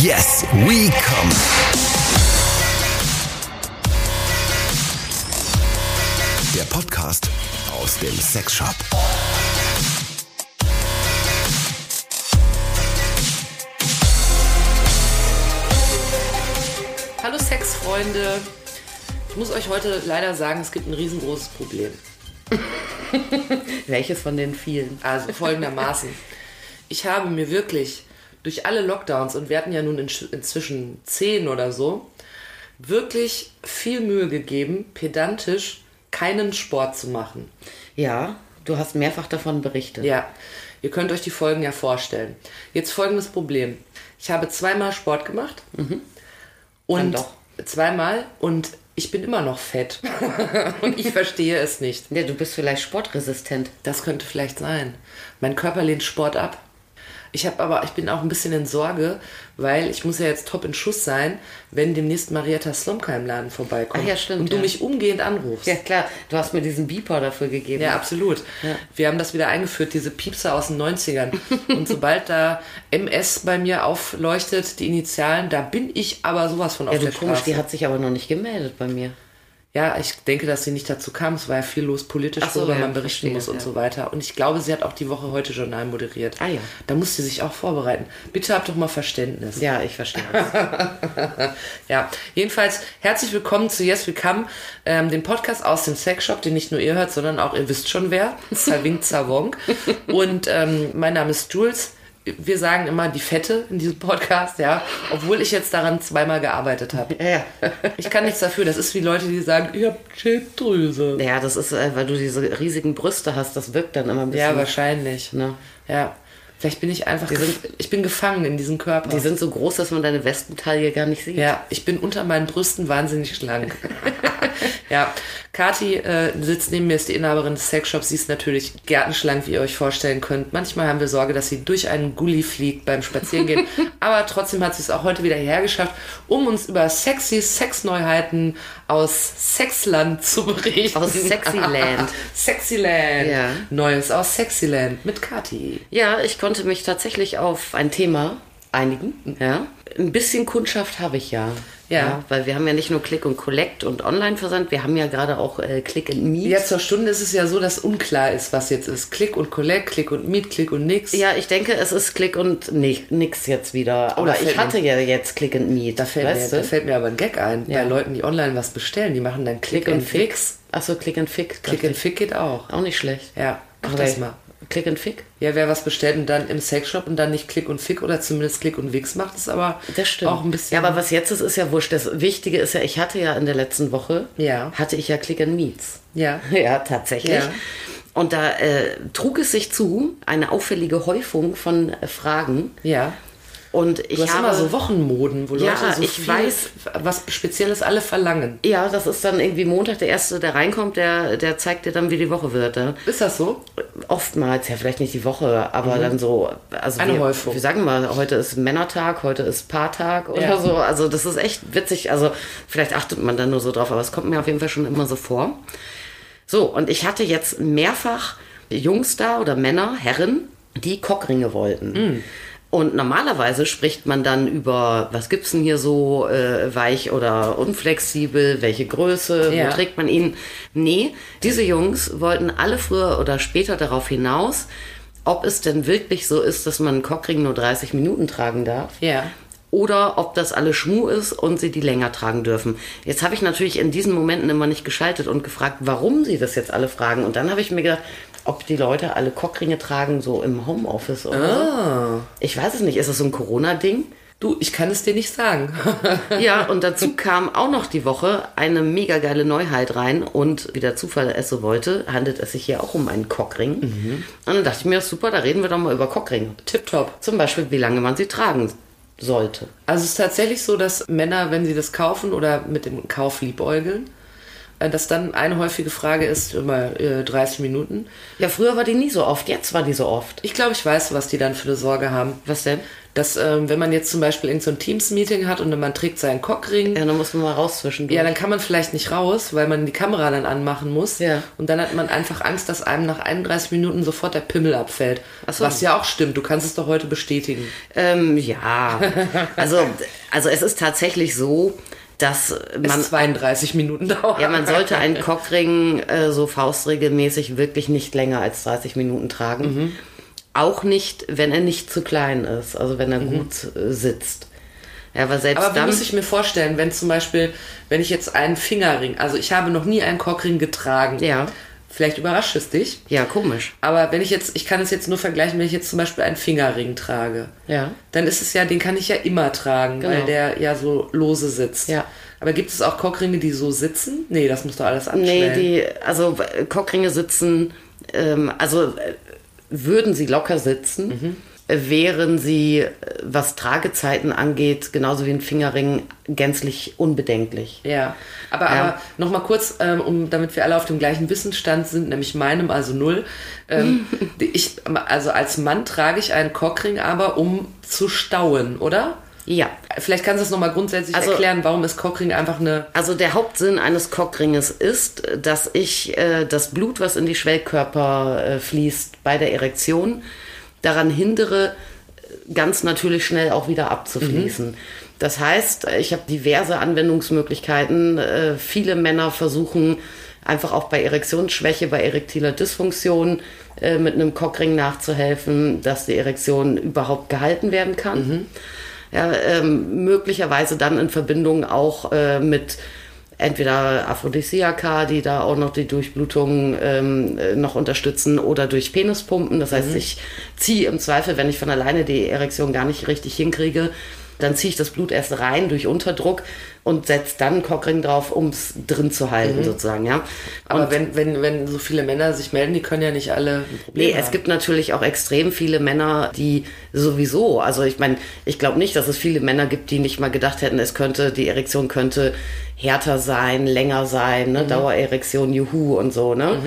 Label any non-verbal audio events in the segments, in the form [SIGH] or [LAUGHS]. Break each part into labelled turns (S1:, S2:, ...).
S1: Yes, we come. Der Podcast aus dem Sexshop.
S2: Hallo Sexfreunde. Ich muss euch heute leider sagen, es gibt ein riesengroßes Problem. [LAUGHS]
S3: Welches von den vielen?
S2: Also folgendermaßen. Ich habe mir wirklich durch alle Lockdowns, und wir hatten ja nun in, inzwischen zehn oder so, wirklich viel Mühe gegeben, pedantisch keinen Sport zu machen.
S3: Ja, du hast mehrfach davon berichtet.
S2: Ja, ihr könnt euch die Folgen ja vorstellen. Jetzt folgendes Problem. Ich habe zweimal Sport gemacht. Und
S3: Dann doch.
S2: zweimal und ich bin immer noch fett. [LAUGHS] und ich verstehe es nicht.
S3: Ja, du bist vielleicht sportresistent.
S2: Das könnte vielleicht sein. Mein Körper lehnt Sport ab. Ich habe aber, ich bin auch ein bisschen in Sorge, weil ich muss ja jetzt top in Schuss sein, wenn demnächst Marietta Slomka im Laden vorbeikommt.
S3: Ach ja, stimmt,
S2: Und du
S3: ja.
S2: mich umgehend anrufst.
S3: Ja, klar, du hast mir diesen Beeper dafür gegeben.
S2: Ja, absolut.
S3: Ja.
S2: Wir haben das wieder eingeführt, diese Piepser aus den 90ern. [LAUGHS] Und sobald da MS bei mir aufleuchtet, die Initialen, da bin ich aber sowas von auf
S3: Ja, du
S2: der
S3: komisch,
S2: Straße.
S3: die hat sich aber noch nicht gemeldet bei mir.
S2: Ja, ich denke, dass sie nicht dazu kam. Es war ja viel los politisch,
S3: so,
S2: worüber
S3: ja,
S2: man berichten
S3: verstehe,
S2: muss und
S3: ja.
S2: so weiter. Und ich glaube, sie hat auch die Woche heute Journal moderiert.
S3: Ah ja.
S2: Da muss sie sich auch vorbereiten. Bitte habt doch mal Verständnis.
S3: Ja, ich verstehe das. [LAUGHS]
S2: Ja, jedenfalls herzlich willkommen zu Yes We Come, ähm, dem Podcast aus dem Sexshop, den nicht nur ihr hört, sondern auch ihr wisst schon wer. Saving Zavong. [LAUGHS] Und ähm, mein Name ist Jules. Wir sagen immer die Fette in diesem Podcast, ja, obwohl ich jetzt daran zweimal gearbeitet habe.
S3: ja, ja. [LAUGHS]
S2: Ich kann nichts dafür. Das ist wie Leute, die sagen, ich habe Schilddrüse.
S3: Ja, das ist, äh, weil du diese riesigen Brüste hast, das wirkt dann immer ein bisschen.
S2: Ja, wahrscheinlich.
S3: Ne?
S2: Ja. Vielleicht bin ich einfach, ich bin gefangen in diesem Körper.
S3: Die sind so groß, dass man deine Westentaille gar nicht sieht.
S2: Ja, ich bin unter meinen Brüsten wahnsinnig schlank. [LAUGHS] ja, Kati äh, sitzt neben mir, ist die Inhaberin des Sexshops. Sie ist natürlich gärtenschlank, wie ihr euch vorstellen könnt. Manchmal haben wir Sorge, dass sie durch einen Gully fliegt beim Spazierengehen. [LAUGHS] Aber trotzdem hat sie es auch heute wieder hergeschafft, um uns über sexy Sexneuheiten aus Sexland zu berichten.
S3: Aus Sexyland. [LAUGHS]
S2: Sexyland.
S3: Ja.
S2: Neues aus Sexyland mit Kati.
S3: Ja, ich konnte mich tatsächlich auf ein Thema einigen. Ja. Ein bisschen Kundschaft habe ich ja.
S2: Ja.
S3: Weil wir haben ja nicht nur Click und Collect und Online-Versand, wir haben ja gerade auch äh, Click and Meet.
S2: Ja, zur Stunde ist es ja so, dass unklar ist, was jetzt ist. Klick und Collect, Klick und Meet, Klick und nix.
S3: Ja, ich denke, es ist Click und nicht, nix jetzt wieder. Aber
S2: fällt
S3: ich hatte ja jetzt Click and Meet.
S2: Da fällt, mir, da fällt mir aber ein Gag ein.
S3: Ja.
S2: Bei Leuten, die online was bestellen, die machen dann Klick,
S3: Click
S2: und
S3: and
S2: Fix.
S3: Achso, Click and Fix.
S2: Klick and Fix geht auch.
S3: Auch nicht schlecht.
S2: Ja, mach
S3: Aber
S2: das mal.
S3: Click and Fix?
S2: Ja, wer was bestellt und dann im Sexshop und dann nicht Klick und Fick oder zumindest Klick und Wix macht, ist aber
S3: Das stimmt.
S2: auch ein bisschen.
S3: Ja, aber was jetzt ist, ist ja wurscht. Das Wichtige ist ja, ich hatte ja in der letzten Woche,
S2: Ja.
S3: hatte ich ja Click and Meets.
S2: Ja. [LAUGHS]
S3: Ja, tatsächlich.
S2: Ja.
S3: Und da äh, trug es sich zu, eine auffällige Häufung von äh, Fragen.
S2: ja.
S3: Und ich
S2: Du hast
S3: habe
S2: immer so Wochenmoden, wo
S3: Ja,
S2: Leute so
S3: ich
S2: viel,
S3: weiß.
S2: was Spezielles alle verlangen.
S3: Ja, das ist dann irgendwie Montag, der Erste, der reinkommt, der, der zeigt dir dann, wie die Woche wird. Ne?
S2: Ist das so?
S3: Oftmals, ja, vielleicht nicht die Woche, aber dann so. Also
S2: Mhm. Eine
S3: wir,
S2: Häufung.
S3: Wir sagen mal, heute ist Männertag, heute ist Paartag oder
S2: Ja.
S3: so. Also, das ist echt witzig. Also, vielleicht achtet man dann nur so drauf, aber es kommt mir auf jeden Fall schon immer so vor. So, und ich hatte jetzt mehrfach Jungs da oder Männer, Herren, die Cockringe wollten.
S2: Mhm.
S3: Und normalerweise spricht man dann über, was gibt's denn hier so, äh, weich oder unflexibel, welche Größe,
S2: Ja.
S3: wo trägt man ihn? Nee, diese Jungs wollten alle früher oder später darauf hinaus, ob es denn wirklich so ist, dass man einen Cockring nur 30 Minuten tragen darf.
S2: Ja.
S3: Oder ob das alles Schmu ist und sie die länger tragen dürfen. Jetzt habe ich natürlich in diesen Momenten immer nicht geschaltet und gefragt, warum sie das jetzt alle fragen. Und dann habe ich mir gedacht, ob die Leute alle Cockringe tragen, so im Homeoffice oder
S2: Ah.
S3: so. Ich weiß es nicht. Ist das so ein Corona-Ding?
S2: Du, ich kann es dir nicht sagen. [LAUGHS]
S3: Ja, und dazu kam auch noch die Woche eine mega geile Neuheit rein und wie der Zufall es so wollte, handelt es sich hier auch um einen Cockring. Und dann dachte ich mir, super, da reden wir doch mal über Cockring.
S2: Tipptopp.
S3: Zum Beispiel, wie lange man sie tragen sollte.
S2: Also es ist tatsächlich so, dass Männer, wenn sie das kaufen oder mit dem Kauf liebäugeln, dass dann eine häufige Frage ist, immer äh, 30 Minuten.
S3: Ja, früher war die nie so oft, jetzt war die so oft.
S2: Ich glaube, ich weiß, was die dann für eine Sorge haben.
S3: Was denn?
S2: dass ähm, wenn man jetzt zum Beispiel irgend so ein Teams-Meeting hat und man trägt seinen Cockring,
S3: Ja, dann muss man mal raus zwischendurch.
S2: ja, dann kann man vielleicht nicht raus, weil man die Kamera dann anmachen muss.
S3: Ja.
S2: Und dann hat man einfach Angst, dass einem nach 31 Minuten sofort der Pimmel abfällt.
S3: Ach so.
S2: Was ja auch stimmt. Du kannst es doch heute bestätigen.
S3: Ähm, ja, also, also es ist tatsächlich so, dass
S2: Man
S3: man,
S2: 32 Minuten dauert.
S3: ja, man sollte einen [LAUGHS] Cockring äh, so faustregelmäßig wirklich nicht länger als 30 Minuten tragen.
S2: Mhm.
S3: Auch nicht, wenn er nicht zu klein ist, also wenn er gut äh, sitzt. Ja, aber selbst
S2: Mhm. Aber wie
S3: dann.
S2: muss ich mir vorstellen, wenn zum Beispiel, wenn ich jetzt einen Fingerring, also ich habe noch nie einen Cockring getragen.
S3: Ja.
S2: Vielleicht überrascht es dich.
S3: ja, komisch.
S2: Aber wenn ich jetzt, ich kann es jetzt nur vergleichen, wenn ich jetzt zum Beispiel einen Fingerring trage.
S3: Ja.
S2: Dann ist es ja, den kann ich ja immer tragen, weil
S3: Genau.
S2: der ja so lose sitzt.
S3: Ja.
S2: Aber gibt es auch Cockringe, die so sitzen? Nee, das muss doch alles
S3: Nee,
S2: abschnellen.
S3: die, also Cockringe sitzen, ähm, also äh, würden sie locker sitzen,
S2: Mhm.
S3: Wären sie, äh, was Tragezeiten angeht, genauso wie ein Fingerring, gänzlich unbedenklich.
S2: Ja, aber,
S3: Ja.
S2: aber nochmal kurz, ähm, um, damit wir alle auf dem gleichen Wissensstand sind, nämlich meinem, also null. Ähm, [LAUGHS] ich, also als Mann trage ich einen Cockring aber, um zu stauen, oder?
S3: Ja.
S2: Vielleicht kannst du es nochmal grundsätzlich
S3: Also-
S2: erklären, warum ist Cockring einfach eine...
S3: Also der Hauptsinn eines Cockringes ist, dass ich äh, das Blut, was in die Schwellkörper äh, fließt bei der Erektion, daran hindere, ganz natürlich schnell auch wieder abzufließen. Das heißt, ich habe diverse Anwendungsmöglichkeiten. Äh, viele Männer versuchen einfach auch bei Erektionsschwäche, bei erektiler Dysfunktion äh, mit einem Cockring nachzuhelfen, dass die Erektion überhaupt gehalten werden kann. Ja, ähm, möglicherweise dann in Verbindung auch äh, mit entweder Aphrodisiaka, die da auch noch die Durchblutung ähm, äh, noch unterstützen, oder durch Penispumpen. Das heißt, ich ziehe im Zweifel, wenn ich von alleine die Erektion gar nicht richtig hinkriege, dann ziehe ich das Blut erst rein durch Unterdruck und setze dann einen Cockring drauf, um es drin zu halten, sozusagen, ja.
S2: Aber
S3: Und
S2: wenn, wenn, wenn so viele Männer sich melden, die können ja nicht alle ein Problem
S3: Nee,
S2: haben.
S3: es gibt natürlich auch extrem viele Männer, die sowieso, also ich meine, ich glaube nicht, dass es viele Männer gibt, die nicht mal gedacht hätten, es könnte, die Erektion könnte härter sein, länger sein, ne? Dauererektion, juhu und so, ne?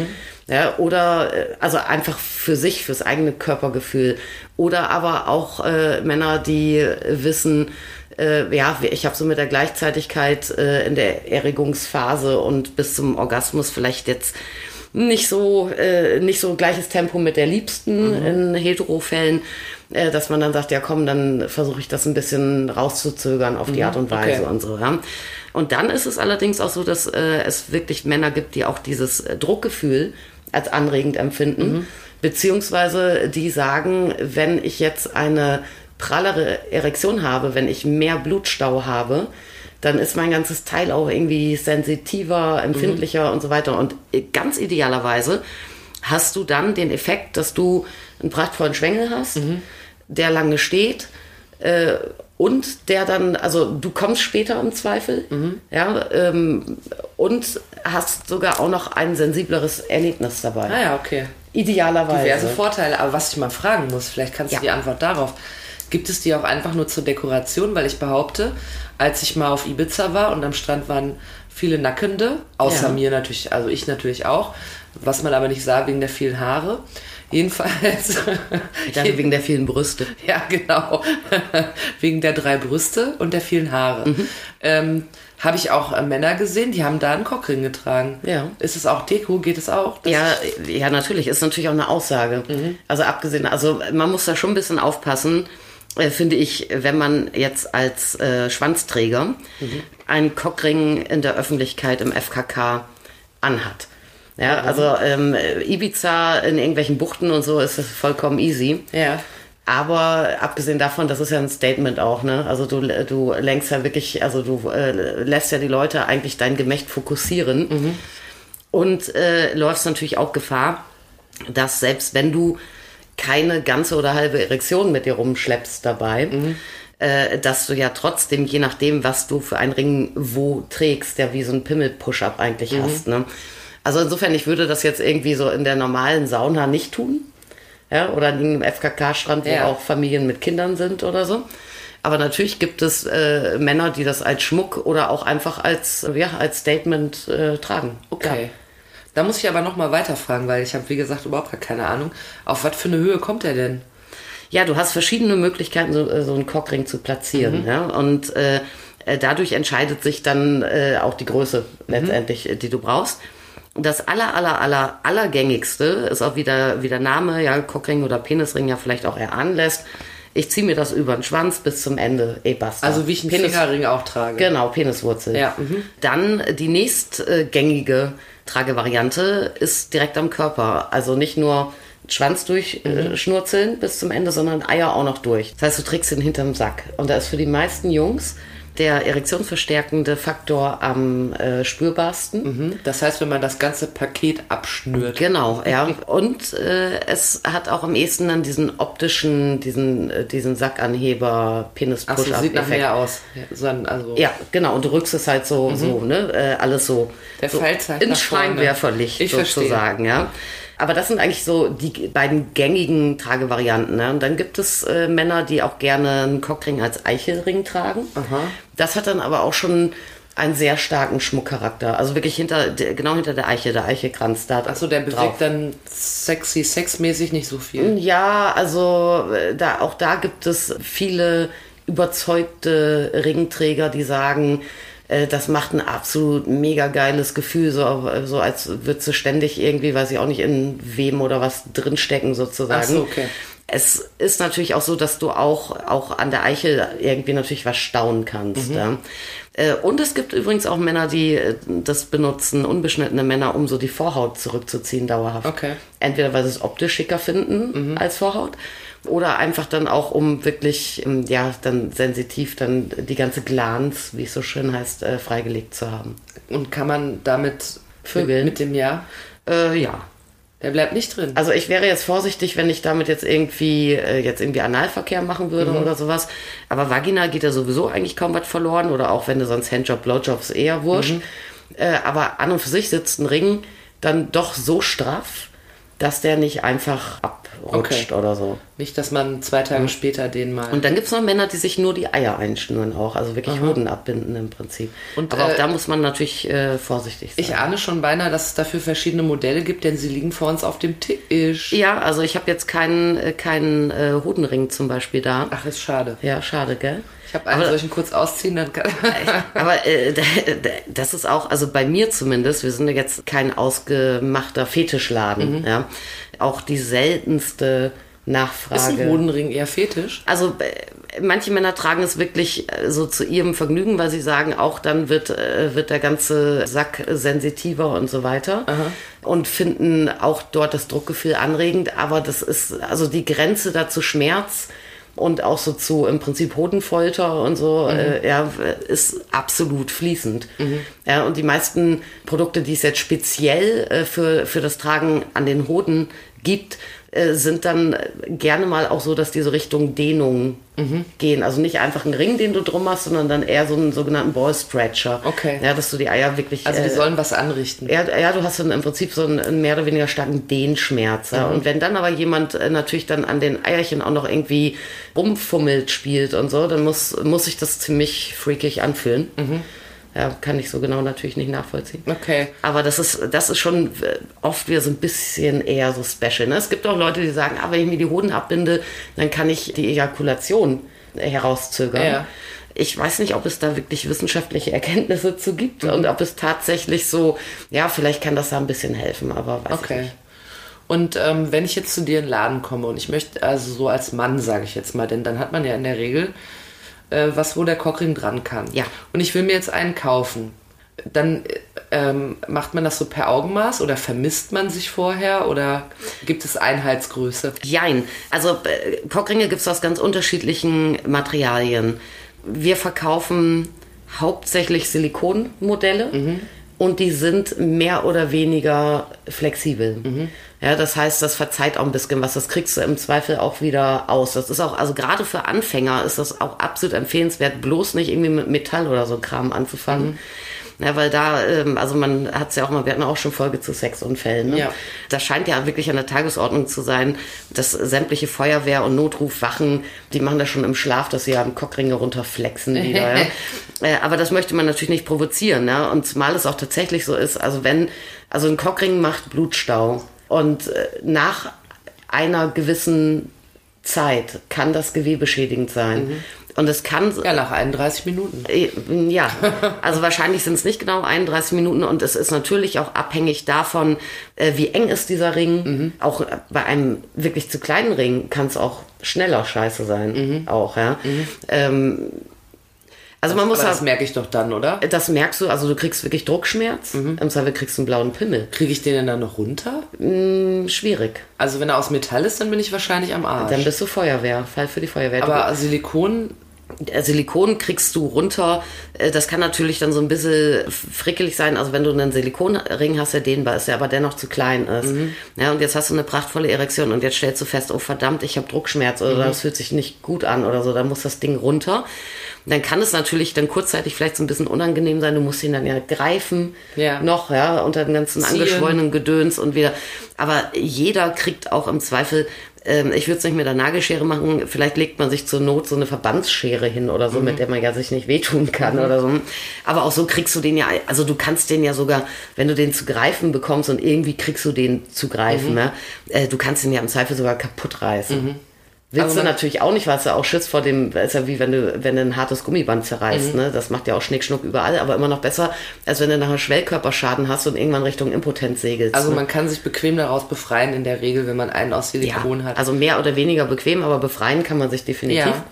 S3: Ja, oder äh, also einfach für sich, fürs eigene Körpergefühl. Oder aber auch äh, Männer, die wissen, äh, ja, ich habe so mit der Gleichzeitigkeit äh, in der Erregungsphase und bis zum Orgasmus vielleicht jetzt nicht so äh, nicht so gleiches Tempo mit der Liebsten in Heterofällen, äh, dass man dann sagt, ja komm, dann versuche ich das ein bisschen rauszuzögern auf die Art und Weise
S2: okay.
S3: und so. Ja. Und dann ist es allerdings auch so, dass äh, es wirklich Männer gibt, die auch dieses äh, Druckgefühl als anregend empfinden, beziehungsweise die sagen, wenn ich jetzt eine prallere Erektion habe, wenn ich mehr Blutstau habe, dann ist mein ganzes Teil auch irgendwie sensitiver, empfindlicher und so weiter. Und ganz idealerweise hast du dann den Effekt, dass du einen prachtvollen Schwengel hast, der lange steht äh, und der dann, also du kommst später im Zweifel, ja, ähm, und hast sogar auch noch ein sensibleres Erlebnis dabei.
S2: Ah ja, okay.
S3: Idealerweise.
S2: Diverse Vorteile. Aber was ich mal fragen muss, vielleicht kannst du
S3: Ja.
S2: die Antwort darauf. Gibt es die auch einfach nur zur Dekoration? Weil ich behaupte, als ich mal auf Ibiza war und am Strand waren viele Nackende, außer
S3: Ja.
S2: mir natürlich, also ich natürlich auch, was man aber nicht sah wegen der vielen Haare. Jedenfalls,
S3: dachte, wegen der vielen Brüste. [LAUGHS]
S2: ja genau, [LAUGHS] wegen der drei Brüste und der vielen Haare.
S3: Mhm.
S2: Ähm, habe ich auch äh, Männer gesehen, die haben da einen Cockring getragen.
S3: Ja.
S2: Ist es auch Deko? Geht es auch? Das-
S3: Ja, ja, natürlich. Ist natürlich auch eine Aussage. Also abgesehen, also man muss da schon ein bisschen aufpassen, äh, finde ich, wenn man jetzt als äh, Schwanzträger einen Cockring in der Öffentlichkeit im FKK anhat. Ja, also ähm, Ibiza in irgendwelchen Buchten und so ist das vollkommen easy.
S2: Ja.
S3: Aber abgesehen davon, das ist ja ein Statement auch, ne? Also du, du lenkst ja wirklich, also du äh, lässt ja die Leute eigentlich dein Gemächt fokussieren und äh, läufst natürlich auch Gefahr, dass selbst wenn du keine ganze oder halbe Erektion mit dir rumschleppst dabei, äh, dass du ja trotzdem, je nachdem, was du für einen Ring wo trägst, ja wie so ein Pimmel-Push-Up eigentlich hast. Ne? Also insofern, ich würde das jetzt irgendwie so in der normalen Sauna nicht tun. Ja, oder an einem FKK-Strand, wo
S2: Ja.
S3: auch Familien mit Kindern sind oder so. Aber natürlich gibt es äh, Männer, die das als Schmuck oder auch einfach als, ja, als Statement äh, tragen.
S2: Okay. Da muss ich aber noch mal weiterfragen, weil ich habe, wie gesagt, überhaupt gar keine Ahnung. Auf was für eine Höhe kommt er denn?
S3: Ja, du hast verschiedene Möglichkeiten, so, äh, so einen Cockring zu platzieren.
S2: Mhm.
S3: Ja? Und äh, äh, dadurch entscheidet sich dann äh, auch die Größe
S2: Mhm.
S3: letztendlich, äh, die du brauchst. Das aller, aller, aller, allergängigste ist auch wieder, wie der Name, ja, Cockring oder Penisring ja vielleicht auch erahnen lässt. Ich ziehe mir das über den Schwanz bis zum Ende, eh basta.
S2: Also wie ich einen
S3: Penis-
S2: Fingerring auch trage.
S3: Genau, Peniswurzel.
S2: Ja, mhm.
S3: Dann die nächstgängige Tragevariante ist direkt am Körper. Also nicht nur Schwanz durchschnurzeln bis zum Ende, sondern Eier auch noch durch. Das heißt, du trägst ihn hinterm Sack. Und da ist für die meisten Jungs der erektionsverstärkende Faktor am äh, spürbarsten.
S2: Mhm. Das heißt, wenn man das ganze Paket abschnürt.
S3: Genau, ja. Und äh, es hat auch am ehesten dann diesen optischen, diesen, äh, diesen Sackanheber, penis push
S2: sieht nach
S3: effekt
S2: mehr aus. Ja, so also
S3: Ja, genau. Und du rückst es halt so, so, ne? Äh, alles so,
S2: Mhm. Der
S3: so
S2: Pfeil zeigt
S3: ins. Scheinwerferlicht
S2: Ich verstehe.
S3: sozusagen, ja. Aber das sind eigentlich so die beiden gängigen Tragevarianten. Ne? Und dann gibt es äh, Männer, die auch gerne einen Cockring als Eichelring tragen. Das hat dann aber auch schon einen sehr starken Schmuckcharakter. Also wirklich hinter, genau hinter der Eiche, der Eichelkranz da
S2: Achso, der bewegt
S3: drauf.
S2: dann sexy, sexmäßig nicht so viel.
S3: Ja, also äh, da, auch da gibt es viele überzeugte Ringträger, die sagen, das macht ein absolut mega geiles Gefühl, so, so als würdest du ständig irgendwie, weiß ich auch nicht, in wem oder was drinstecken sozusagen.
S2: Ach so, okay.
S3: Es ist natürlich auch so, dass du auch, auch an der Eichel irgendwie natürlich was staunen kannst.
S2: Mhm.
S3: Ja. Äh, Und es gibt übrigens auch Männer, die äh, das benutzen, unbeschnittene Männer, um so die Vorhaut zurückzuziehen dauerhaft.
S2: Okay. Mhm.
S3: Entweder weil sie es optisch schicker finden als Vorhaut oder einfach dann auch, um wirklich, ähm, ja, dann sensitiv dann die ganze Glanz, wie es so schön heißt, äh, freigelegt zu haben.
S2: Und kann man damit
S3: Vögeln?
S2: Mit, dem Ja?
S3: Äh, ja.
S2: Der bleibt nicht drin.
S3: Also ich wäre jetzt vorsichtig, wenn ich damit jetzt irgendwie äh, jetzt irgendwie Analverkehr machen würde
S2: Mhm.
S3: oder sowas. Aber Vagina geht ja sowieso eigentlich kaum was verloren oder auch wenn du sonst Handjob, Blowjobs eher wurscht.
S2: Mhm.
S3: Äh, aber an und für sich sitzt ein Ring dann doch so straff, dass der nicht einfach abrutscht
S2: Okay.
S3: oder so.
S2: Nicht, dass man zwei Tage später den mal.
S3: Und dann gibt's noch Männer, die sich nur die Eier einschnüren auch, also wirklich Hoden abbinden im Prinzip.
S2: Und,
S3: Aber auch
S2: äh,
S3: da muss man natürlich äh, vorsichtig sein.
S2: ich ahne schon beinahe, dass es dafür verschiedene Modelle gibt, denn sie liegen vor uns auf dem Tisch.
S3: ja, also ich habe jetzt keinen äh, keinen äh, Hodenring zum Beispiel da.
S2: Ach, ist schade.
S3: Ja, schade, gell?
S2: Ich habe einen
S3: Aber-
S2: solchen kurz ausziehen, dann kann
S3: Aber äh, das ist auch, also bei mir zumindest, wir sind ja jetzt kein ausgemachter Fetischladen.
S2: Mhm.
S3: Ja. Auch die seltenste
S2: ist ein
S3: Nachfrage.
S2: Hodenring eher fetisch.
S3: Also äh, manche Männer tragen es wirklich äh, so zu ihrem Vergnügen, weil sie sagen, auch dann wird, äh, wird der ganze Sack sensitiver und so weiter. Und finden auch dort das Druckgefühl anregend. Aber das ist, also die Grenze dazu Schmerz und auch so zu im Prinzip Hodenfolter und so, äh, ja, ist absolut fließend. Ja, und die meisten Produkte, die es jetzt speziell äh, für, für das Tragen an den Hoden gibt, äh, sind dann gerne mal auch so, dass die so Richtung Dehnung gehen. Also nicht einfach ein Ring, den du drum hast, sondern dann eher so einen sogenannten Ball Stretcher.
S2: Okay.
S3: Ja, dass du die Eier wirklich.
S2: Also die
S3: äh,
S2: sollen was anrichten.
S3: ja, ja, du hast dann im Prinzip so einen, einen mehr oder weniger starken Dehnschmerz. Ja? Und wenn dann aber jemand äh, natürlich dann an den Eierchen auch noch irgendwie rumfummelt, spielt und so, dann muss, muss sich das ziemlich freakig anfühlen. Ja, kann ich so genau natürlich nicht nachvollziehen.
S2: Okay.
S3: Aber das ist, das ist schon äh, oft wieder so ein bisschen eher so special. Ne? Es gibt auch Leute, die sagen, ah, wenn ich mir die Hoden abbinde, dann kann ich die Ejakulation herauszögern.
S2: Ja.
S3: Ich weiß nicht, ob es da wirklich wissenschaftliche Erkenntnisse zu gibt und ob es tatsächlich so, ja, vielleicht kann das da ein bisschen helfen, aber weiß ich
S2: Okay.
S3: nicht.
S2: Und ähm, wenn ich jetzt zu dir in den Laden komme und ich möchte, also so als Mann, sage ich jetzt mal, denn dann hat man ja in der Regel äh, was, wo der Cockring dran kann.
S3: Ja.
S2: Und ich will mir jetzt einen kaufen. Dann äh, ähm, macht man das so per Augenmaß oder vermisst man sich vorher oder gibt es Einheitsgröße?
S3: Jein. Also äh, Cockringe gibt es aus ganz unterschiedlichen Materialien. Wir verkaufen hauptsächlich Silikonmodelle und die sind mehr oder weniger flexibel. Ja, das heißt, das verzeiht auch ein bisschen was. Das kriegst du im Zweifel auch wieder aus. Das ist auch, also gerade für Anfänger ist das auch absolut empfehlenswert, bloß nicht irgendwie mit Metall oder so Kram anzufangen. Ja, weil da, ähm, also man hat es ja auch mal, wir hatten auch schon Folge zu Sexunfällen. Ne?
S2: Ja.
S3: Das scheint ja wirklich an der Tagesordnung zu sein, dass sämtliche Feuerwehr- und Notrufwachen, die machen das schon im Schlaf, dass sie ja am Cockringe runterflexen [LAUGHS] wieder. ja. äh, aber das möchte man natürlich nicht provozieren. Ja? Und zumal es auch tatsächlich so ist, also wenn, also ein Cockring macht Blutstau und äh, nach einer gewissen Zeit kann das gewebeschädigend sein. Und es kann
S2: Ja, nach 31 Minuten.
S3: äh, Ja, also wahrscheinlich sind es nicht genau 31 Minuten und es ist natürlich auch abhängig davon, äh, wie eng ist dieser Ring. Auch äh, bei einem wirklich zu kleinen Ring kann es auch schneller scheiße sein. Auch, ja. Ähm, also man muss
S2: Aber das merke ich doch dann, oder?
S3: das merkst du, also du kriegst wirklich Druckschmerz. Im Zweifel kriegst du einen blauen Pimmel.
S2: Kriege ich den denn dann noch runter?
S3: Hm, Schwierig.
S2: Also wenn er aus Metall ist, dann bin ich wahrscheinlich am Arsch.
S3: Dann bist du Feuerwehr, Fall für die Feuerwehr. Du-
S2: Aber Silikon,
S3: Äh, Silikon kriegst du runter. Äh, Das kann natürlich dann so ein bisschen frickelig sein. Also wenn du einen Silikonring hast, der dehnbar ist, der aber dennoch zu klein ist. Ja, und jetzt hast du eine prachtvolle Erektion und jetzt stellst du fest, oh verdammt, ich habe Druckschmerz oder das fühlt sich nicht gut an oder so. Dann muss das Ding runter. Dann kann es natürlich dann kurzzeitig vielleicht so ein bisschen unangenehm sein. Du musst ihn dann ja greifen
S2: Ja.
S3: noch, ja, unter den ganzen
S2: Ziehen.
S3: angeschwollenen Gedöns und wieder. Aber jeder kriegt auch im Zweifel ähm, ich würde es nicht mit der Nagelschere machen. Vielleicht legt man sich zur Not so eine Verbandsschere hin oder so, mit der man ja sich nicht wehtun kann oder so. Aber auch so kriegst du den ja, also du kannst den ja sogar, wenn du den zu greifen bekommst und irgendwie kriegst du den zu greifen, ne? äh, du kannst den ja im Zweifel sogar kaputt reißen. Willst
S2: Aber
S3: du natürlich auch nicht, weil du auch Schutz vor dem, ist ja wie wenn du, wenn du ein hartes Gummiband zerreißt,
S2: Mhm.
S3: ne? Das macht ja auch Schnick, Schnuck überall, aber immer noch besser, als wenn du nachher Schwellkörperschaden hast und irgendwann Richtung Impotenz segelst.
S2: also
S3: ne?
S2: man kann sich bequem daraus befreien in der Regel, wenn man einen aus Silikon hat.
S3: Also mehr oder weniger bequem, aber befreien kann man sich definitiv.
S2: Ja.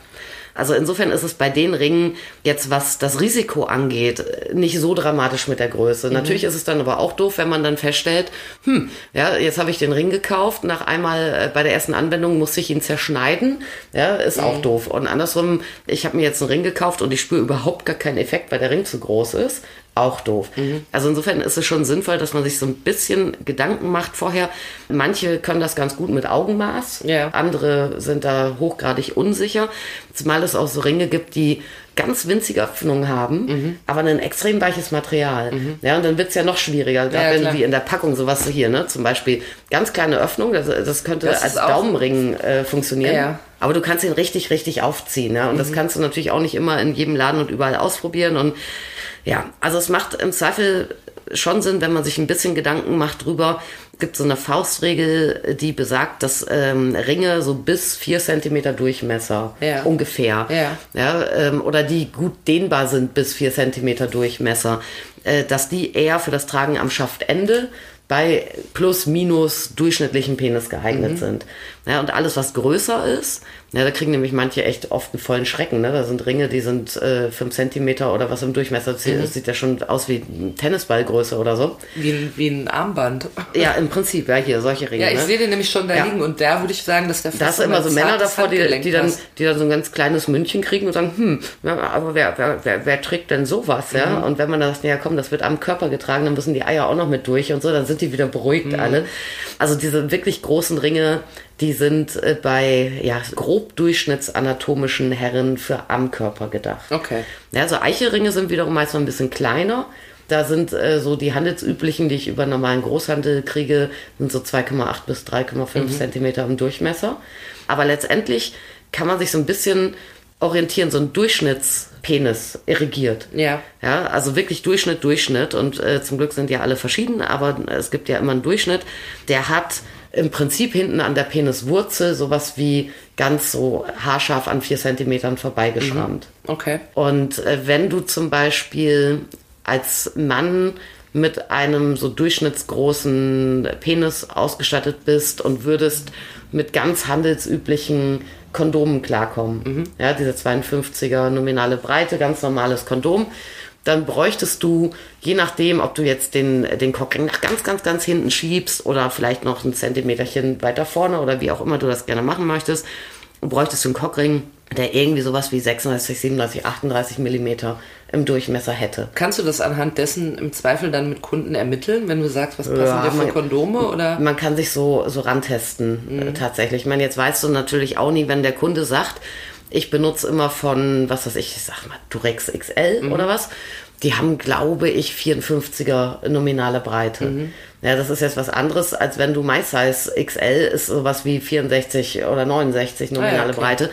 S3: Also insofern ist es bei den Ringen jetzt, was das Risiko angeht, nicht so dramatisch mit der Größe.
S2: Mhm.
S3: Natürlich ist es dann aber auch doof, wenn man dann feststellt, hm, ja, jetzt habe ich den Ring gekauft, nach einmal äh, bei der ersten Anwendung musste ich ihn zerschneiden, ja, ist
S2: Mhm.
S3: auch doof. Und andersrum, ich habe mir jetzt einen Ring gekauft und ich spüre überhaupt gar keinen Effekt, weil der Ring zu groß ist. Auch doof.
S2: Mhm.
S3: Also insofern ist es schon sinnvoll, dass man sich so ein bisschen Gedanken macht vorher. Manche können das ganz gut mit Augenmaß.
S2: Ja.
S3: Andere sind da hochgradig unsicher. Zumal es auch so Ringe gibt, die ganz winzige Öffnungen haben,
S2: Mhm.
S3: aber ein extrem weiches Material. Ja, und dann wird's ja noch schwieriger.
S2: Ja,
S3: wenn
S2: klar.
S3: wie in der Packung sowas hier, ne? Zum Beispiel ganz kleine Öffnung, das, das könnte
S2: Das
S3: als Daumenring äh, funktionieren.
S2: Ja. Mhm.
S3: Aber du kannst ihn richtig, richtig aufziehen. Ja? Und das kannst du natürlich auch nicht immer in jedem Laden und überall ausprobieren. Und ja, also es macht im Zweifel schon Sinn, wenn man sich ein bisschen Gedanken macht drüber. Es gibt so eine Faustregel, die besagt, dass ähm, Ringe so bis vier Zentimeter Durchmesser
S2: Ja.
S3: ungefähr,
S2: Ja.
S3: ja, ähm, oder die gut dehnbar sind bis vier Zentimeter Durchmesser, äh, dass die eher für das Tragen am Schaftende bei plus minus durchschnittlichen Penis geeignet sind. Ja, und alles, was größer ist, ja, da kriegen nämlich manche echt oft einen vollen Schrecken. Ne? Da sind Ringe, die sind äh, 5 Zentimeter oder was im Durchmesser. Das sieht- sieht ja schon aus wie Tennisballgröße oder so.
S2: Wie ein, wie ein Armband.
S3: Ja, im Prinzip, ja, hier, solche Ringe.
S2: Ja, ich
S3: ne?
S2: sehe den nämlich schon da
S3: Ja.
S2: liegen und da würde ich sagen, dass der
S3: Da du immer so Männer davor, die, die, dann, die dann so ein ganz kleines München kriegen und sagen, hm, aber wer, wer, wer, wer trägt denn sowas, ja? Und wenn man dann sagt, ja komm, das wird am Körper getragen, dann müssen die Eier auch noch mit durch und so, dann sind die wieder beruhigt alle. Also diese wirklich großen Ringe, die sind äh, bei ja, grob durchschnittsanatomischen Herren für am Körper gedacht.
S2: Okay.
S3: Ja, so Eichelringe sind wiederum meist noch ein bisschen kleiner. Da sind äh, so die handelsüblichen, die ich über normalen Großhandel kriege, sind so 2,8 bis 3,5 Zentimeter im Durchmesser. Aber letztendlich kann man sich so ein bisschen orientieren, so ein Durchschnittspenis irrigiert.
S2: Ja.
S3: Ja, also wirklich Durchschnitt, Durchschnitt. Und äh, zum Glück sind ja alle verschieden, aber es gibt ja immer einen Durchschnitt. Der hat im Prinzip hinten an der Peniswurzel sowas wie ganz so haarscharf an vier Zentimetern vorbeigeschrammt.
S2: Okay.
S3: Und äh, wenn du zum Beispiel als Mann mit einem so durchschnittsgroßen Penis ausgestattet bist und würdest mit ganz handelsüblichen Kondomen klarkommen, ja, diese 52er nominale Breite, ganz normales Kondom, dann bräuchtest du, je nachdem, ob du jetzt den, den Cockring nach ganz, ganz, ganz hinten schiebst oder vielleicht noch ein Zentimeterchen weiter vorne oder wie auch immer du das gerne machen möchtest, bräuchtest du einen Cockring, der irgendwie sowas wie 36, 37, 38 Millimeter im Durchmesser hätte.
S2: Kannst du das anhand dessen im Zweifel dann mit Kunden ermitteln, wenn du sagst, was passen
S3: Ja,
S2: dir für Kondome oder?
S3: Man kann sich so, so rantesten, äh, tatsächlich. Ich meine, jetzt weißt du natürlich auch nie, wenn der Kunde sagt, ich benutze immer von, was weiß ich, ich sag mal, Durex XL oder was. Die haben, glaube ich, 54er nominale Breite. Ja, das ist jetzt was anderes, als wenn du My Size XL ist sowas wie 64 oder 69 nominale
S2: Ah ja, okay.
S3: Breite.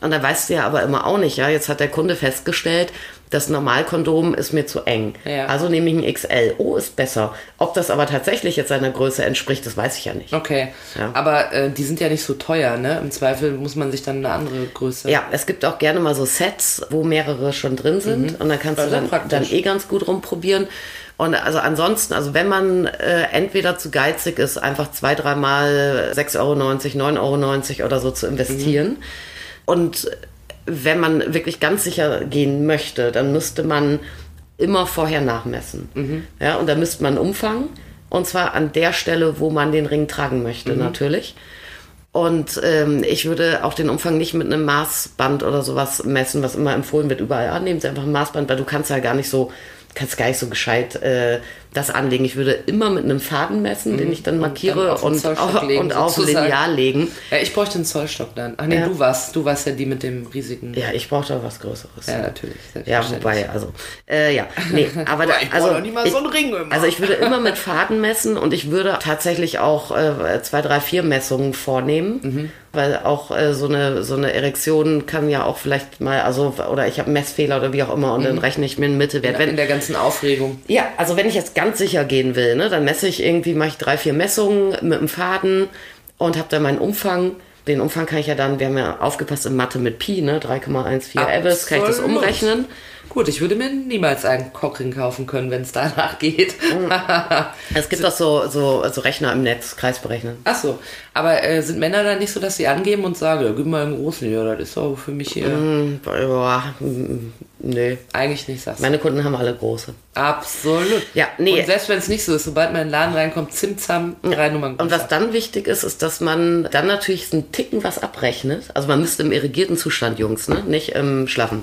S3: Und da weißt du ja aber immer auch nicht, ja. Jetzt hat der Kunde festgestellt, das Normalkondom ist mir zu eng.
S2: Ja.
S3: Also nehme ich ein XL. Oh, ist besser. Ob das aber tatsächlich jetzt seiner Größe entspricht, das weiß ich ja nicht.
S2: Okay.
S3: Ja.
S2: Aber äh, die sind ja nicht so teuer, ne? Im Zweifel muss man sich dann eine andere Größe.
S3: Ja, es gibt auch gerne mal so Sets, wo mehrere schon drin sind und dann kannst
S2: Das
S3: du dann, dann eh ganz gut rumprobieren. Und also ansonsten, also wenn man äh, entweder zu geizig ist, einfach zwei, dreimal 6,90 Euro, 9,90 Euro oder so zu investieren und wenn man wirklich ganz sicher gehen möchte, dann müsste man immer vorher nachmessen. Ja, und da müsste man Umfang und zwar an der Stelle, wo man den Ring tragen möchte, natürlich. Und ähm, ich würde auch den Umfang nicht mit einem Maßband oder sowas messen, was immer empfohlen wird. Überall, ah, nehmen Sie einfach ein Maßband, weil du kannst ja gar nicht so, kannst gar nicht so gescheit äh, das anlegen. Ich würde immer mit einem Faden messen, den ich dann markiere und,
S2: Zollstock
S3: auf,
S2: legen,
S3: und auf. Lineal legen.
S2: Ja, ich bräuchte einen Zollstock dann. Ach nee,
S3: Ja.
S2: du warst, du warst ja die mit dem riesigen.
S3: Ja, ich brauche da was Größeres.
S2: Ja, natürlich.
S3: Ja, wobei, also, äh, ja, nee, [LAUGHS] aber da,
S2: Ich
S3: also,
S2: doch nicht mal so einen Ring immer.
S3: also ich würde immer mit Faden messen und ich würde tatsächlich auch äh, zwei, drei, vier Messungen vornehmen,
S2: Mhm.
S3: weil auch äh, so eine so eine Erektion kann ja auch vielleicht mal, also oder ich habe Messfehler oder wie auch immer und dann rechne ich mir einen Mittelwert.
S2: Mhm. in
S3: Wenn,
S2: der ganzen Aufregung.
S3: ja, also wenn ich jetzt ganz sicher gehen will, ne, dann messe ich irgendwie, mache ich drei, vier Messungen mit dem Faden und habe dann meinen Umfang. Den Umfang kann ich ja dann, wir haben ja aufgepasst in Mathe mit Pi, ne, 3,14 Abbas, kann ich das umrechnen.
S2: Gut, ich würde mir niemals einen Cockring kaufen können, wenn es danach geht. [LAUGHS]
S3: Es gibt auch so, so, so Rechner im Netz, Kreisberechnen.
S2: Ach so, aber äh, sind Männer dann nicht so, dass sie angeben und sagen, gib mal einen großen, ja, das ist auch für mich hier
S3: Hm, Ja, mm, nee.
S2: eigentlich nicht, sagst du.
S3: Meine Kunden haben alle große.
S2: Absolut.
S3: Ja, nee.
S2: Und selbst wenn es nicht so ist, sobald man in den Laden reinkommt, Zimtzam, drei Nummern
S3: Und was dann wichtig ist, ist, dass man dann natürlich einen Ticken was abrechnet. Also man müsste im irrigierten Zustand, Jungs, ne? Nicht im Schlaffen.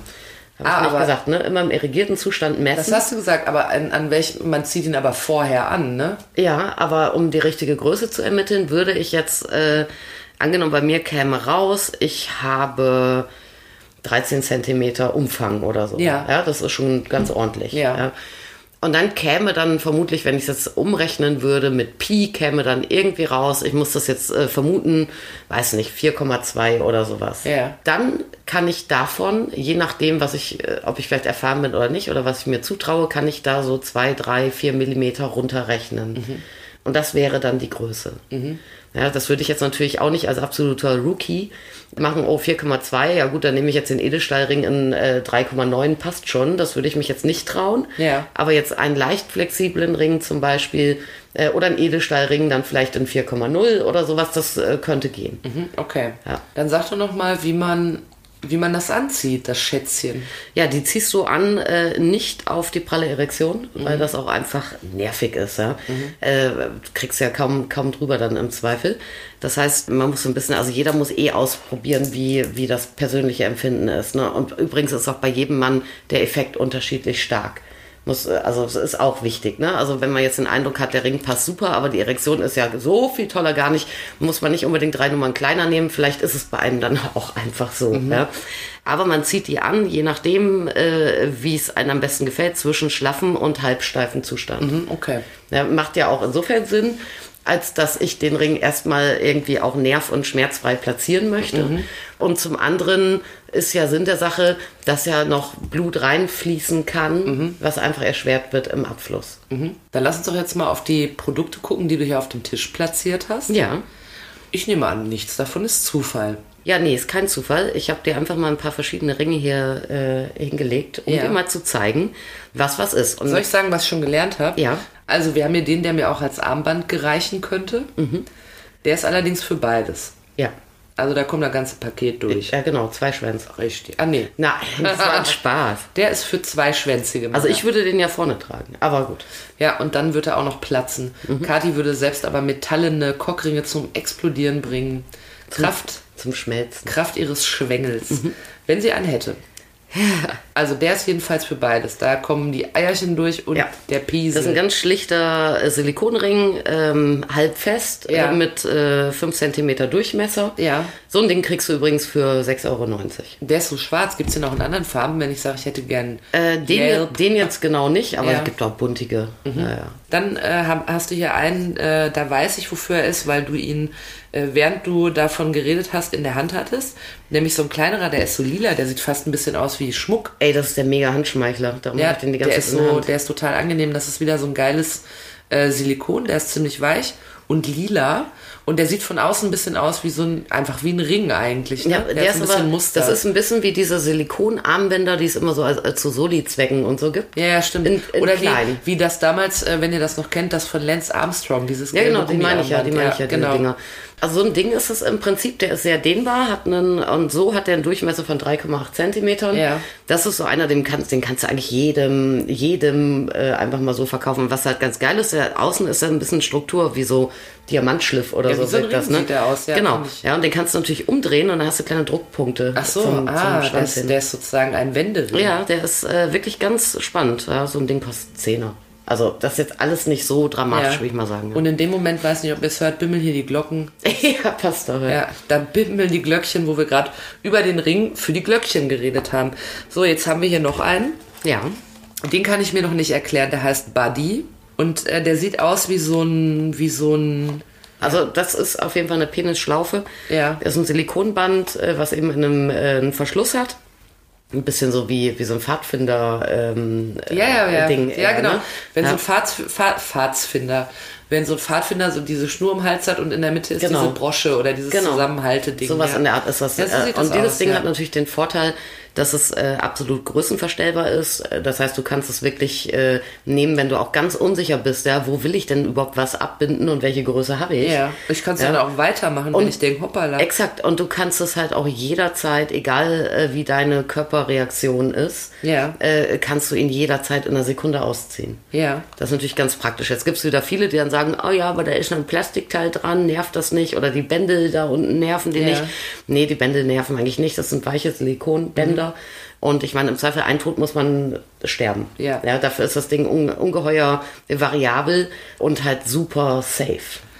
S3: Hab ich
S2: Ah,
S3: nicht
S2: aber-
S3: gesagt, ne? Immer im irrigierten Zustand
S2: Das
S3: messen.
S2: hast du gesagt, aber an, an welchem, man zieht ihn aber vorher an, ne?
S3: Ja, aber um die richtige Größe zu ermitteln, würde ich jetzt, äh, angenommen, bei mir käme raus, ich habe 13 Zentimeter Umfang oder so.
S2: Ja.
S3: Ja, das ist schon ganz ordentlich.
S2: Ja.
S3: Und dann käme dann vermutlich, wenn ich es jetzt umrechnen würde, mit Pi käme dann irgendwie raus, ich muss das jetzt äh, vermuten, weiß nicht, 4,2 oder sowas.
S2: Ja.
S3: Dann kann ich davon, je nachdem, was ich, äh, ob ich vielleicht erfahren bin oder nicht, oder was ich mir zutraue, kann ich da so 2, 3, 4 Millimeter runterrechnen.
S2: Mhm.
S3: Und das wäre dann die Größe. Ja, das würde ich jetzt natürlich auch nicht als absoluter Rookie machen. Oh, 4,2, ja gut, dann nehme ich jetzt den Edelstahlring in äh, 3,9, passt schon. Das würde ich mich jetzt nicht trauen.
S2: Ja.
S3: Aber jetzt einen leicht flexiblen Ring zum Beispiel äh, oder einen Edelstahlring dann vielleicht in 4,0 oder sowas, das äh, könnte gehen.
S2: Hm, Okay.
S3: Ja.
S2: Dann sag doch noch mal, wie man, wie man das anzieht, das Schätzchen.
S3: Ja, die ziehst du an, äh, nicht auf die pralle Erektion, weil das auch einfach nervig ist. Ja? Äh, kriegst ja kaum, kaum drüber dann im Zweifel. Das heißt, man muss so ein bisschen, also jeder muss eh ausprobieren, wie, wie das persönliche Empfinden ist. Ne? Und übrigens ist auch bei jedem Mann der Effekt unterschiedlich stark. Muss, äh, also es ist auch wichtig, ne? Also wenn man jetzt den Eindruck hat, der Ring passt super, aber die Erektion ist ja so viel toller gar nicht, muss man nicht unbedingt drei Nummern kleiner nehmen. Vielleicht ist es bei einem dann [LAUGHS] auch einfach so. Ja? Aber man zieht die an, je nachdem, äh, wie es einem am besten gefällt, zwischen schlaffen und halbsteifen Zustand.
S2: Hm, Okay.
S3: Ja, macht ja auch insofern Sinn, als dass ich den Ring erstmal irgendwie auch nerv- und schmerzfrei platzieren möchte. Und zum anderen ist ja Sinn der Sache, dass ja noch Blut reinfließen kann, was einfach erschwert wird im Abfluss.
S2: Mhm. Dann lass uns doch jetzt mal auf die Produkte gucken, die du hier auf dem Tisch platziert hast.
S3: Ja.
S2: Ich nehme an, nichts davon ist Zufall.
S3: Ja, nee, ist kein Zufall. Ich habe dir einfach mal ein paar verschiedene Ringe hier äh, hingelegt, um
S2: Ja.
S3: dir mal zu zeigen, was was ist. Und
S2: Soll ich sagen, was ich schon gelernt habe?
S3: Ja.
S2: Also wir haben hier den, der mir auch als Armband gereichen könnte. Der ist allerdings für beides.
S3: ja.
S2: Also da kommt das ganze Paket durch.
S3: ja, genau, zwei Schwänze.
S2: Richtig. Ah nee.
S3: Nein, [LAUGHS] das war ein [LAUGHS] Spaß.
S2: Der ist für zwei Schwänzige.
S3: Also ich würde den ja vorne tragen, aber gut.
S2: Ja, und dann wird er auch noch platzen.
S3: Mhm.
S2: Kathi würde selbst aber metallene Cockringe zum Explodieren bringen. Kraft,
S3: Zum Schmelzen.
S2: Kraft ihres Schwengels.
S3: Mhm.
S2: Wenn sie einen hätte. Also der ist jedenfalls für beides. Da kommen die Eierchen durch und
S3: Ja.
S2: der Piesel.
S3: Das ist ein ganz schlichter äh, Silikonring, ähm, halb fest,
S2: Ja.
S3: äh, mit äh, 5 cm Durchmesser.
S2: Ja.
S3: So ein Ding kriegst du übrigens für 6,90 Euro.
S2: der ist so schwarz. Gibt es den auch in anderen Farben, wenn ich sage, ich hätte gern
S3: Äh, den,
S2: Gelb?
S3: den jetzt genau nicht, aber
S2: Ja.
S3: es gibt auch buntige. Ja.
S2: Dann äh, hast du hier einen, äh, da weiß ich, wofür er ist, weil du ihn äh, während du davon geredet hast, in der Hand hattest. Nämlich so ein kleinerer, der ist so lila, der sieht fast ein bisschen aus wie Schmuck.
S3: Ey, das ist der mega Handschmeichler. Darum
S2: Ja,
S3: ich den die ganze
S2: der ist
S3: der
S2: so, der ist total angenehm. Das ist wieder so ein geiles äh, Silikon, der ist ziemlich weich und lila. Und der sieht von außen ein bisschen aus wie so ein, einfach wie ein Ring eigentlich. Ne?
S3: Ja, der, ist
S2: ein
S3: aber,
S2: bisschen Muster.
S3: das ist ein bisschen wie diese Silikonarmbänder, die es immer so als, als zu Soli-Zwecken und so gibt.
S2: ja, ja, stimmt.
S3: In, in
S2: Oder
S3: klein.
S2: wie, wie das damals, äh, wenn ihr das noch kennt, das von Lance Armstrong, dieses
S3: Ja, genau, die meine ich ja, die meine ich ja, diese
S2: genau.
S3: Dinger. Also so ein Ding ist es im Prinzip, der ist sehr dehnbar, hat einen, und so hat der einen Durchmesser von 3,8 Zentimetern.
S2: Ja.
S3: Das ist so einer, den kannst, den kannst du eigentlich jedem, jedem äh, einfach mal so verkaufen. Was halt ganz geil ist, der außen ist ja ein bisschen Struktur, wie so Diamantschliff oder
S2: Ja,
S3: so
S2: so
S3: wirkt das, ne?
S2: sieht der aus, ja,
S3: Genau. Ja, und den kannst du natürlich umdrehen und dann hast du kleine Druckpunkte.
S2: Ach so,
S3: zum,
S2: ah,
S3: zum
S2: der ist, der ist sozusagen ein Wendering.
S3: Ja, der ist äh, wirklich ganz spannend. Ja, so ein Ding kostet Zehner. Also das ist jetzt alles nicht so dramatisch, würde ich mal sagen.
S2: Und in dem Moment, weiß nicht, ob ihr es hört, bimmeln hier die Glocken. [LAUGHS]
S3: ja, passt doch. Ja.
S2: Ja, da bimmeln die Glöckchen, wo wir gerade über den Ring für die Glöckchen geredet haben. So, jetzt haben wir hier noch einen.
S3: ja.
S2: Den kann ich mir noch nicht erklären. Der heißt Buddy. Und äh, der sieht aus wie so ein, wie so ein,
S3: Also das ist auf jeden Fall eine Penisschlaufe.
S2: Ja.
S3: Das ist ein Silikonband, äh, was eben in einem äh, einen Verschluss hat. Ein bisschen so wie, wie so ein Pfadfinder ähm, äh,
S2: ja, ja, ja.
S3: Ding.
S2: ja,
S3: eher,
S2: genau.
S3: Ne?
S2: Wenn
S3: ja.
S2: so ein Pfads, Pfad, Pfadsfinder, wenn so ein Pfadfinder so diese Schnur um den Hals hat und in der Mitte ist
S3: Genau.
S2: diese Brosche oder dieses
S3: Genau.
S2: Zusammenhalte-Ding.
S3: Sowas
S2: ja.
S3: in der Art ist das.
S2: Ja, so
S3: Äh, und dieses
S2: aus,
S3: Ding hat natürlich den Vorteil, dass es äh, absolut größenverstellbar ist. Äh, Das heißt, du kannst es wirklich äh, nehmen, wenn du auch ganz unsicher bist, ja, wo will ich denn überhaupt was abbinden und welche Größe habe ich?
S2: Ja, ich kann es
S3: Ja.
S2: dann auch weitermachen, wenn
S3: Und-
S2: ich denke, hoppala.
S3: Exakt, und du kannst es halt auch jederzeit, egal äh, wie deine Körperreaktion ist,
S2: Ja.
S3: äh, kannst du ihn jederzeit in einer Sekunde ausziehen.
S2: Ja.
S3: Das ist natürlich ganz praktisch. Jetzt gibt es wieder viele, die dann sagen, oh ja, aber da ist noch ein Plastikteil dran, nervt das nicht? Oder die Bändel da unten nerven die
S2: Ja.
S3: nicht. Nee, die Bändel nerven eigentlich nicht. Das sind weiche Silikonbänder.
S2: Mhm.
S3: Und ich meine, im Zweifel ein Tod muss man sterben.
S2: Ja.
S3: ja dafür ist das Ding un ungeheuer variabel und halt super safe.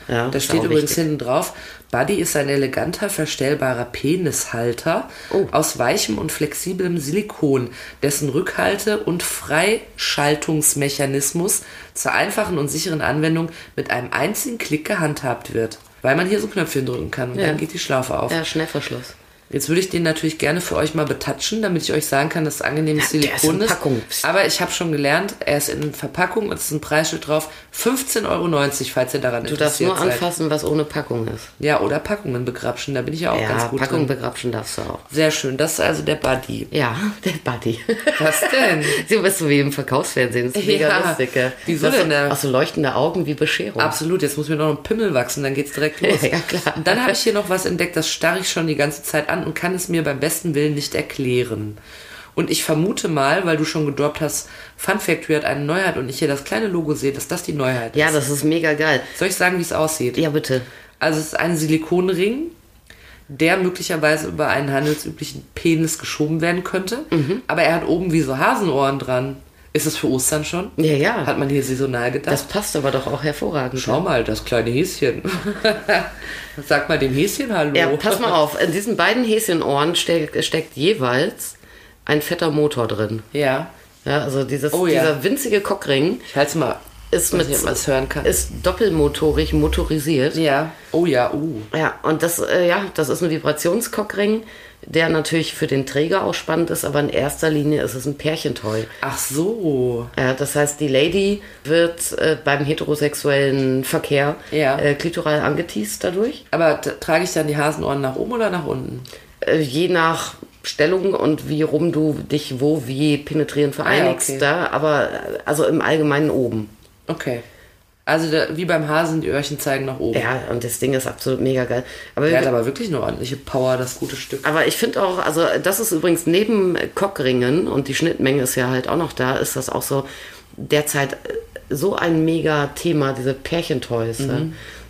S3: Ja,
S2: Da steht übrigens
S3: wichtig.
S2: hinten drauf, Buddy ist ein eleganter, verstellbarer Penishalter
S3: Oh.
S2: aus weichem und flexiblem Silikon, dessen Rückhalte- und Freischaltungsmechanismus zur einfachen und sicheren Anwendung mit einem einzigen Klick gehandhabt wird. Weil man hier so Knöpfchen drücken kann und
S3: Ja.
S2: dann geht die Schlaufe auf.
S3: Ja, Schnellverschluss.
S2: Jetzt würde ich den natürlich gerne für euch mal betatschen, damit ich euch sagen kann, dass es angenehmes
S3: ist
S2: Silikon
S3: in Packung.
S2: Aber ich habe schon gelernt, er ist in Verpackung und es ist ein Preisschild drauf. 15,90 Euro, falls ihr daran
S3: Du darfst
S2: interessiert
S3: nur
S2: seid.
S3: anfassen, was ohne Packung ist.
S2: Ja, oder Packungen begrapschen, da bin ich ja auch
S3: ja,
S2: ganz gut
S3: Packung
S2: drin.
S3: begrapschen darfst du auch.
S2: Sehr schön, das ist also der Buddy.
S3: Ja, [LAUGHS] der Buddy.
S2: Was denn? [LAUGHS]
S3: So bist du wie im Verkaufsfernsehen. Das ist mega
S2: Ja.
S3: lustig.
S2: Wieso denn,
S3: So, auch so leuchtende Augen wie Bescherung.
S2: Absolut, jetzt muss mir noch ein Pimmel wachsen, dann geht's direkt [LAUGHS] los.
S3: Ja, klar.
S2: Und dann habe ich hier noch was entdeckt, das starre ich schon die ganze Zeit an und kann es mir beim besten Willen nicht erklären. Und ich vermute mal, weil du schon gedroppt hast, Fun Factory hat eine Neuheit und ich hier das kleine Logo sehe, dass das die Neuheit
S3: Ja,
S2: ist.
S3: das ist mega geil.
S2: Soll ich sagen, wie es aussieht?
S3: Ja, bitte.
S2: Also es ist ein Silikonring, der möglicherweise über einen handelsüblichen Penis geschoben werden könnte.
S3: Mhm.
S2: Aber er hat oben wie so Hasenohren dran. Ist es für Ostern schon?
S3: Ja, ja.
S2: Hat man hier saisonal gedacht?
S3: Das passt aber doch auch hervorragend.
S2: Schau mal, das kleine Häschen. [LAUGHS] Sag mal dem Häschen Hallo.
S3: Ja, pass mal auf. In diesen beiden Häschenohren steck, steckt jeweils ein fetter Motor drin.
S2: Ja,
S3: Ja, also dieses,
S2: Oh ja.
S3: dieser winzige Cockring
S2: ich halte mal.
S3: Ist mit
S2: es hören kann.
S3: ist doppelmotorig motorisiert.
S2: Ja. Oh ja, uh.
S3: Ja, und das, äh, ja, das ist ein Vibrationskockring, der natürlich für den Träger auch spannend ist, aber in erster Linie ist es ein Pärchentoy.
S2: Ach so.
S3: Ja, das heißt, die Lady wird äh, beim heterosexuellen Verkehr
S2: Ja.
S3: äh, klitoral angeteased dadurch.
S2: Aber trage ich dann die Hasenohren nach oben oder nach unten?
S3: Äh, je nach Stellung und wie rum du dich wo wie penetrieren vereinigst,
S2: okay.
S3: da, aber äh, also im Allgemeinen oben.
S2: Okay. Also der, wie beim Hasen, die Öhrchen zeigen nach oben.
S3: Ja, und das Ding ist absolut mega geil. Aber,
S2: Der hat aber wirklich eine ordentliche Power, das gute Stück.
S3: aber ich finde auch, also das ist übrigens neben Cockringen und die Schnittmenge ist ja halt auch noch da, ist das auch so derzeit so ein mega Thema, diese Pärchentoys. Ja.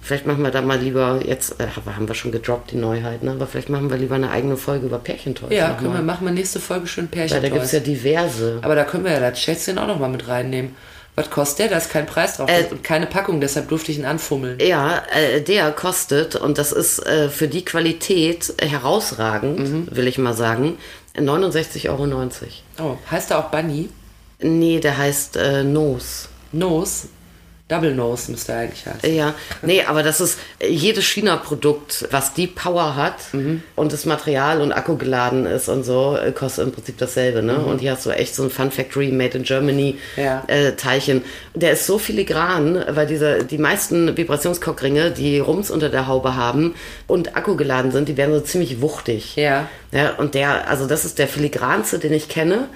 S3: Vielleicht machen wir da mal lieber, jetzt äh, haben wir schon gedroppt, die Neuheiten, aber vielleicht machen wir lieber eine eigene Folge über Pärchentoys.
S2: Ja, können wir,
S3: mal.
S2: machen wir nächste Folge schön
S3: Weil da gibt es ja diverse.
S2: Aber da können wir ja das Schätzchen auch noch mal mit reinnehmen. Was kostet der? Da ist kein Preis drauf
S3: Äh,
S2: und keine Packung, deshalb durfte ich ihn anfummeln.
S3: Ja, äh, der kostet, und das ist äh, für die Qualität herausragend,
S2: Mhm.
S3: will ich mal sagen, 69,90 Euro.
S2: Oh, heißt er auch Bunny?
S3: Nee, der heißt äh, Nose.
S2: Nose? Double Nose müsste eigentlich heißen.
S3: Ja, nee, aber das ist jedes China-Produkt, was die Power hat
S2: Mhm.
S3: und das Material und Akku geladen ist und so, äh, kostet im Prinzip dasselbe. Ne? Und hier hast du echt so ein Fun Factory Made in Germany
S2: Mhm. Ja.
S3: äh, Teilchen. Der ist so filigran, weil diese, die meisten Vibrationskockringe, die Rums unter der Haube haben und Akku geladen sind, die werden so ziemlich wuchtig.
S2: Ja.
S3: Ja, und der, also das ist der filigranste, den ich kenne,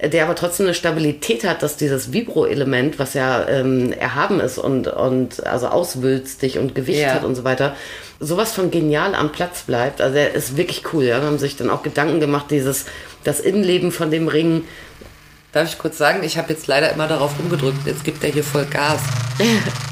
S3: der aber trotzdem eine Stabilität hat, dass dieses Vibro-Element, was ja ähm, erhaben ist und, und also auswülstig und Gewicht
S2: Ja.
S3: hat und so weiter, sowas von genial am Platz bleibt. Also der ist wirklich cool. Ja? Wir haben sich dann auch Gedanken gemacht, dieses, das Innenleben von dem Ring.
S2: Darf ich kurz sagen, ich habe jetzt leider immer darauf rumgedrückt. Jetzt gibt er hier voll Gas. [LAUGHS]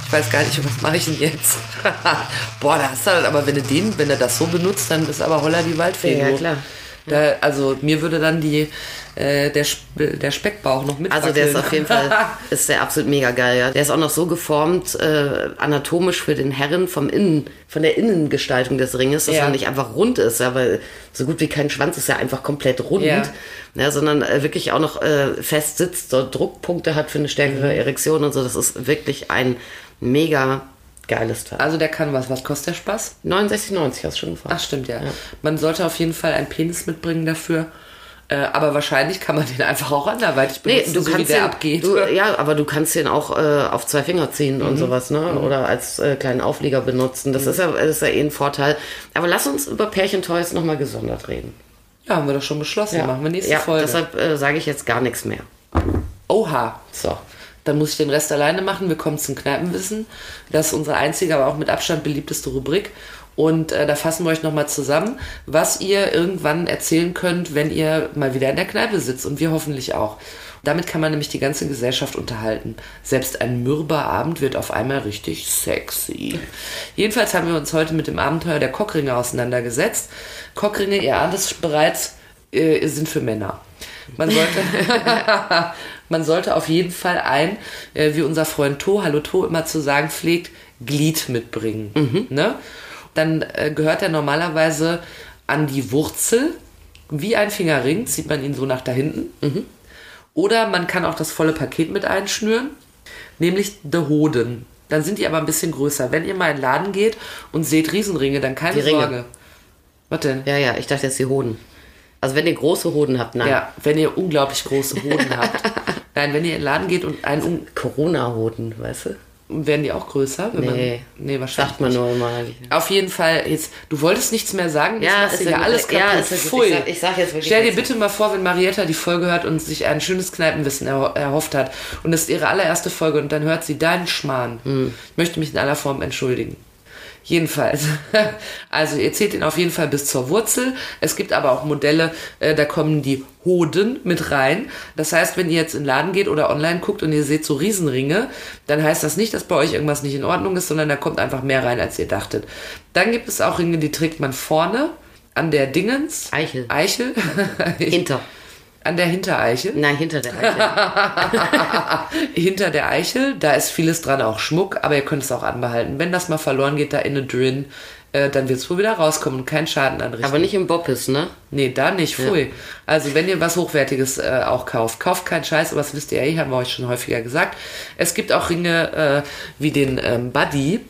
S2: Ich weiß gar nicht, was mache ich denn jetzt? [LAUGHS] Boah, da hast du halt, aber wenn du den, wenn er das so benutzt, dann ist aber Holler die Waldfee.
S3: Ja, klar.
S2: Da, also mir würde dann die, äh, der, der Speckbauch noch mit
S3: Also der ist auf jeden Fall, [LAUGHS] ist der absolut mega geil. Ja. Der ist auch noch so geformt, äh, anatomisch für den Herren vom Innen, von der Innengestaltung des Ringes, dass
S2: Ja.
S3: er nicht einfach rund ist, ja, weil so gut wie kein Schwanz ist ja einfach komplett rund,
S2: Ja.
S3: ja. sondern äh, wirklich auch noch äh, fest sitzt, so Druckpunkte hat für eine stärkere
S2: Mhm.
S3: Erektion und so. Das ist wirklich ein mega geiles Teil.
S2: Also der kann was. Was kostet der Spaß?
S3: 69,90 hast du schon gefragt.
S2: Ach stimmt, ja. Man sollte auf jeden Fall einen Penis mitbringen dafür. Äh, aber wahrscheinlich kann man den einfach auch anderweitig
S3: Nee,
S2: benutzen,
S3: du
S2: so wie
S3: kannst
S2: der
S3: den,
S2: abgeht.
S3: Du, ja, aber du kannst den auch äh, auf zwei Finger ziehen
S2: Mhm.
S3: und sowas, ne? Oder als äh, kleinen Auflieger benutzen. Das ist ja, das ist ja eh ein Vorteil. Aber lass uns über Pärchentoys nochmal gesondert reden.
S2: ja, haben wir doch schon beschlossen. Machen wir nächste
S3: ja,
S2: Folge.
S3: Deshalb äh, sage ich jetzt gar nichts mehr.
S2: Oha.
S3: So.
S2: Dann muss ich den Rest alleine machen. Wir kommen zum Kneipenwissen. Das ist unsere einzige, aber auch mit Abstand beliebteste Rubrik. Und äh, da fassen wir euch nochmal zusammen, was ihr irgendwann erzählen könnt, wenn ihr mal wieder in der Kneipe sitzt. Und wir hoffentlich auch. Damit kann man nämlich die ganze Gesellschaft unterhalten. Selbst ein mürber Abend wird auf einmal richtig sexy. Jedenfalls haben wir uns heute mit dem Abenteuer der Cockringe auseinandergesetzt. Cockringe, ihr ahnt es bereits, äh, sind für Männer. Man sollte, [LAUGHS] man sollte auf jeden Fall ein, äh, wie unser Freund To, Hallo To immer zu sagen pflegt, Glied mitbringen. Ne? Dann äh, gehört er normalerweise an die Wurzel, wie ein Fingerring, zieht man ihn so nach da hinten. Oder man kann auch das volle Paket mit einschnüren, nämlich die Hoden. Dann sind die aber ein bisschen größer. Wenn ihr mal in den Laden geht und seht Riesenringe, dann keine
S3: Die Ringe.
S2: Sorge. Was denn?
S3: Ja, ja, ich dachte jetzt die Hoden. Also wenn ihr große Hoden habt, nein.
S2: Ja, wenn ihr unglaublich große Hoden habt. [LAUGHS] Nein, wenn ihr in den Laden geht und einen un
S3: Corona-Hoden, weißt du?
S2: Werden die auch größer? Wenn
S3: Nee.
S2: Man, nee, wahrscheinlich.
S3: Sagt man
S2: nicht.
S3: nur immer.
S2: Auf jeden Fall, jetzt, du wolltest nichts mehr sagen, jetzt
S3: Ja,
S2: machst
S3: ist
S2: du
S3: ja
S2: alles kaputt.
S3: ist ja gut.
S2: Pfui.
S3: Ich sag- ich sag jetzt wirklich
S2: Stell dir bitte mal vor, wenn Marietta die Folge hört und sich ein schönes Kneipenwissen erho erhofft hat und es ist ihre allererste Folge und dann hört sie deinen Schmarrn.
S3: Hm.
S2: Ich möchte mich in aller Form entschuldigen. Jedenfalls. [LAUGHS] Also ihr zählt ihn auf jeden Fall bis zur Wurzel. Es gibt aber auch Modelle, äh, da kommen die Hoden mit rein. Das heißt, wenn ihr jetzt in den Laden geht oder online guckt und ihr seht so Riesenringe, dann heißt das nicht, dass bei euch irgendwas nicht in Ordnung ist, sondern da kommt einfach mehr rein, als ihr dachtet. Dann gibt es auch Ringe, die trägt man vorne an der Dingens.
S3: Eichel.
S2: Eichel. [LAUGHS]
S3: Hinter.
S2: An der Hintereichel.
S3: Nein, hinter der Eichel. [LAUGHS]
S2: Hinter der Eichel, da ist vieles dran, auch Schmuck, aber ihr könnt es auch anbehalten. Wenn das mal verloren geht, da innen drin, äh, dann wird es wohl wieder rauskommen und keinen Schaden anrichten.
S3: Aber nicht im Boppis, ne?
S2: Nee, da nicht, pfui. Also wenn ihr was Hochwertiges äh, auch kauft, kauft keinen Scheiß, aber das wisst ihr ja eh, haben wir euch schon häufiger gesagt. Es gibt auch Ringe äh, wie den ähm, Buddy.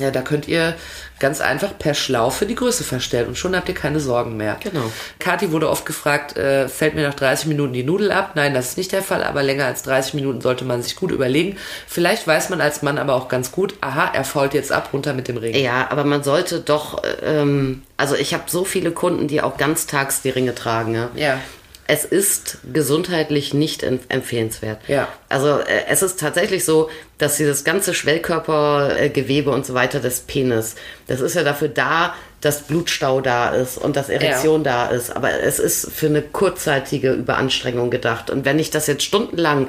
S2: Ja, da könnt ihr ganz einfach per Schlaufe die Größe verstellen und schon habt ihr keine Sorgen mehr.
S3: Genau.
S2: Kathi wurde oft gefragt, äh, fällt mir nach 30 Minuten die Nudel ab? Nein, das ist nicht der Fall, aber länger als 30 Minuten sollte man sich gut überlegen. Vielleicht weiß man als Mann aber auch ganz gut, aha, er fault jetzt ab, runter mit dem Ring.
S3: Ja, aber man sollte doch, ähm, also ich habe so viele Kunden, die auch ganztags die Ringe tragen. Ja.
S2: Ja.
S3: Es ist gesundheitlich nicht em- empfehlenswert.
S2: Ja.
S3: Also äh, es ist tatsächlich so, dass dieses ganze Schwellkörpergewebe und so weiter des Penis, das ist ja dafür da, dass Blutstau da ist und dass Erektion da ist. Aber es ist für eine kurzzeitige Überanstrengung gedacht. Und wenn ich das jetzt stundenlang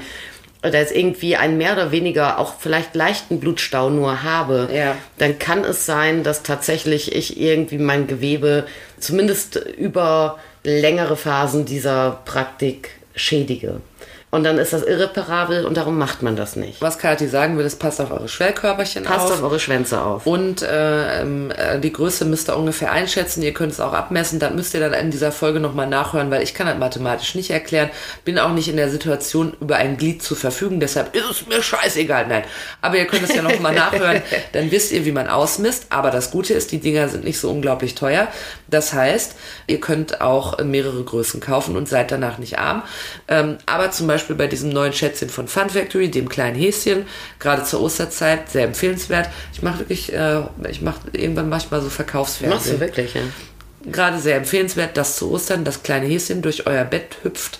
S3: da jetzt irgendwie einen mehr oder weniger auch vielleicht leichten Blutstau nur habe,
S2: Ja.
S3: dann kann es sein, dass tatsächlich ich irgendwie mein Gewebe zumindest über längere Phasen dieser Praktik schädige. Und dann ist das irreparabel und darum macht man das nicht.
S2: Was Kathi sagen will, es passt auf eure Schwellkörperchen
S3: Passt
S2: auf.
S3: auf eure Schwänze auf.
S2: Und äh, ähm, äh, die Größe müsst ihr ungefähr einschätzen. Ihr könnt es auch abmessen. Das müsst ihr dann in dieser Folge nochmal nachhören, weil ich kann das mathematisch nicht erklären. Bin auch nicht in der Situation, über ein Glied zu verfügen. Deshalb ist es mir scheißegal. Nein. Aber ihr könnt es ja nochmal [LAUGHS] nachhören. Dann wisst ihr, wie man ausmisst. Aber das Gute ist, die Dinger sind nicht so unglaublich teuer. Das heißt, ihr könnt auch mehrere Größen kaufen und seid danach nicht arm. Ähm, aber zum Beispiel bei diesem neuen Schätzchen von Fun Factory, dem kleinen Häschen, gerade zur Osterzeit, sehr empfehlenswert. Ich mache wirklich, äh, ich mache irgendwann manchmal so Verkaufsfernsehen.
S3: Machst du wirklich, ja?
S2: Gerade sehr empfehlenswert, dass zu Ostern das kleine Häschen durch euer Bett hüpft.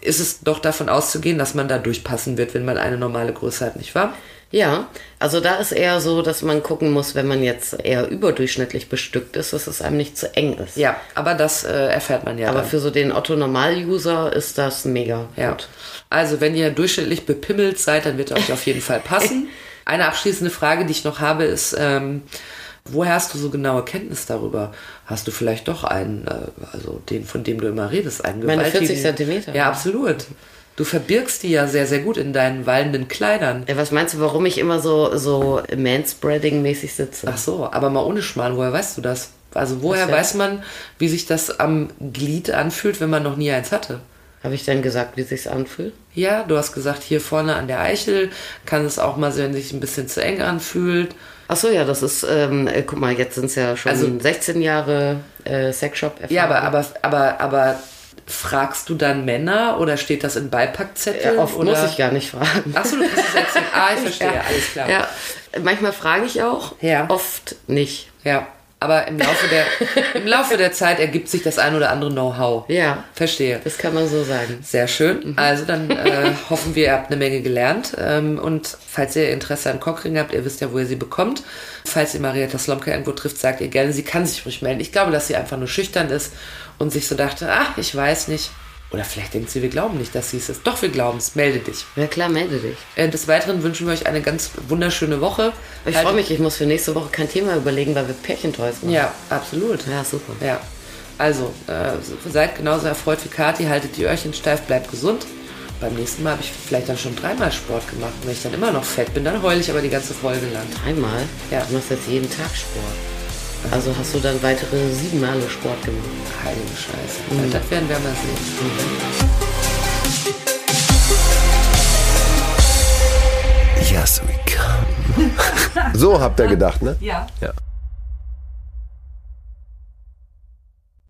S2: Ist es doch davon auszugehen, dass man da durchpassen wird, wenn man eine normale Größe hat, nicht wahr?
S3: Ja, also da ist eher so, dass man gucken muss, wenn man jetzt eher überdurchschnittlich bestückt ist, dass es einem nicht zu eng ist.
S2: Ja, aber das äh, erfährt man ja.
S3: Aber
S2: dann.
S3: für so den Otto-Normal-User ist das mega
S2: Ja.
S3: gut.
S2: Also, wenn ihr durchschnittlich bepimmelt seid, dann wird euch auf jeden Fall passen. [LAUGHS] Eine abschließende Frage, die ich noch habe, ist, ähm, woher hast du so genaue Kenntnis darüber? Hast du vielleicht doch einen, äh, also den, von dem du immer redest, einen
S3: Meine
S2: gewaltigen...
S3: 40 Zentimeter.
S2: Ja, absolut. Du verbirgst die ja sehr, sehr gut in deinen wallenden Kleidern.
S3: Ja, was meinst du, warum ich immer so, so Manspreading-mäßig sitze?
S2: Ach so, aber mal ohne Schmarrn, woher weißt du das? Also woher weiß man, wie sich das am Glied anfühlt, wenn man noch nie eins hatte?
S3: Habe ich denn gesagt, wie sich's anfühlt?
S2: Ja, du hast gesagt, hier vorne an der Eichel kann es auch mal sein, wenn sich ein bisschen zu eng anfühlt.
S3: Ach so, ja, das ist, ähm, äh, guck mal, jetzt sind es ja schon
S2: Also-
S3: 16 Jahre äh, Sexshop.
S2: Ja, aber, aber, aber, aber fragst du dann Männer oder steht das in Beipackzetteln?
S3: Ja, oft
S2: oder?
S3: muss ich gar nicht fragen.
S2: Ach so, du es erzählen. Ah, ich [LAUGHS] verstehe,
S3: Ja.
S2: alles klar.
S3: Ja, manchmal frage ich auch,
S2: Ja.
S3: oft nicht.
S2: Ja, aber im Laufe, der, [LAUGHS] im Laufe der Zeit ergibt sich das ein oder andere Know-how.
S3: Ja,
S2: Verstehe.
S3: das kann man so sagen.
S2: Sehr schön. Also dann äh, [LAUGHS] hoffen wir, ihr habt eine Menge gelernt. Ähm, und falls ihr Interesse an Cockring habt, ihr wisst ja, wo ihr sie bekommt. Falls ihr Marietta Slomka irgendwo trifft, sagt ihr gerne, sie kann sich ruhig melden. Ich glaube, dass sie einfach nur schüchtern ist und sich so dachte, ach, ich weiß nicht. Oder vielleicht denkt sie, wir glauben nicht, dass sie es ist. Doch, wir glauben es. Melde dich.
S3: Ja klar, melde dich.
S2: Äh, des Weiteren wünschen wir euch eine ganz wunderschöne Woche.
S3: Ich
S2: Haltet-
S3: freue mich, ich muss für nächste Woche kein Thema überlegen, weil wir Pärchentoys machen.
S2: Ja, absolut.
S3: Ja, super.
S2: Ja. Also, äh, seid genauso erfreut wie Kathi, haltet die Öhrchen steif, bleibt gesund. Beim nächsten Mal habe ich vielleicht dann schon dreimal Sport gemacht. Und wenn ich dann immer noch fett bin, dann heule ich aber die ganze Folge lang.
S3: Einmal?
S2: Ja.
S3: Du machst jetzt jeden Tag Sport. Also hast du dann weitere sieben Male Sport gemacht.
S2: Heilige Scheiße. Das werden wir mal sehen.
S1: Yes, we come. So habt ihr gedacht, ne?
S2: Ja.
S1: Ja.